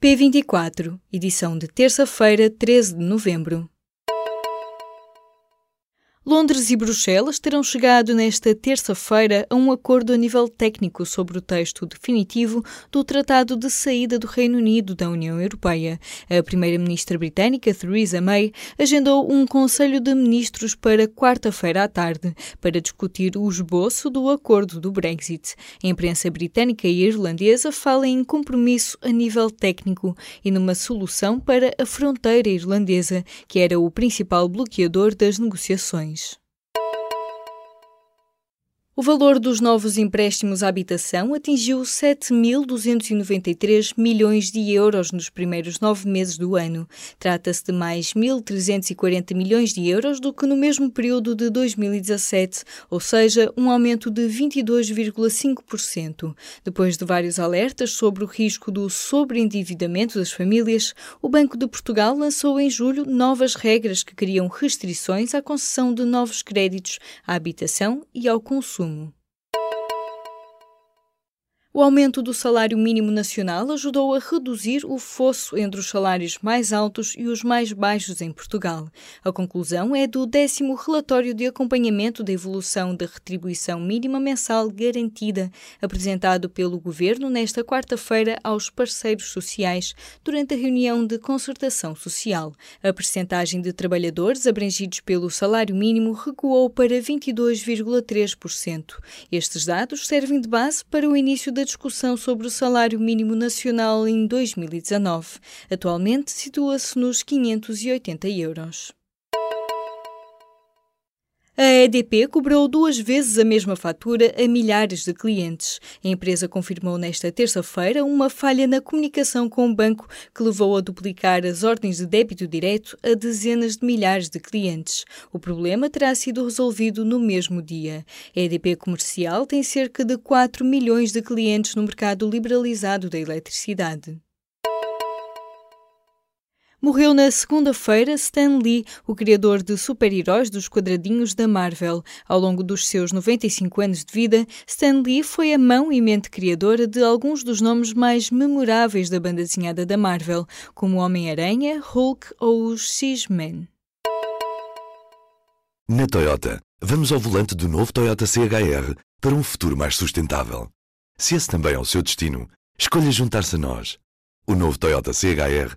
P24, edição de terça-feira, 13 de novembro. Londres e Bruxelas terão chegado nesta terça-feira a um acordo a nível técnico sobre o texto definitivo do Tratado de Saída do Reino Unido da União Europeia. A primeira-ministra britânica, Theresa May, agendou um Conselho de Ministros para quarta-feira à tarde para discutir o esboço do acordo do Brexit. A imprensa britânica e irlandesa fala em compromisso a nível técnico e numa solução para a fronteira irlandesa, que era o principal bloqueador das negociações. Martins. O valor dos novos empréstimos à habitação atingiu 7.293 milhões de euros nos primeiros nove meses do ano. Trata-se de mais 1.340 milhões de euros do que no mesmo período de 2017, ou seja, um aumento de 22,5%. Depois de vários alertas sobre o risco do sobreendividamento das famílias, o Banco de Portugal lançou em julho novas regras que criam restrições à concessão de novos créditos à habitação e ao consumo. дому. O aumento do salário mínimo nacional ajudou a reduzir o fosso entre os salários mais altos e os mais baixos em Portugal. A conclusão é do décimo relatório de acompanhamento da evolução da retribuição mínima mensal garantida, apresentado pelo Governo nesta quarta-feira aos parceiros sociais durante a reunião de concertação social. A percentagem de trabalhadores abrangidos pelo salário mínimo recuou para 22,3%. Estes dados servem de base para o início da discussão sobre o salário mínimo nacional em 2019. Atualmente situa-se nos 580 euros. A EDP cobrou duas vezes a mesma fatura a milhares de clientes. A empresa confirmou nesta terça-feira uma falha na comunicação com o banco que levou a duplicar as ordens de débito direto a dezenas de milhares de clientes. O problema terá sido resolvido no mesmo dia. A EDP Comercial tem cerca de 4 milhões de clientes no mercado liberalizado da eletricidade. Morreu na segunda-feira Stan Lee, o criador de super-heróis dos quadradinhos da Marvel. Ao longo dos seus 95 anos de vida, Stan Lee foi a mão e mente criadora de alguns dos nomes mais memoráveis da banda desenhada da Marvel, como Homem-Aranha, Hulk ou os X-Men. Na Toyota, vamos ao volante do novo Toyota CHR para um futuro mais sustentável. Se esse também é o seu destino, escolha juntar-se a nós. O novo Toyota CHR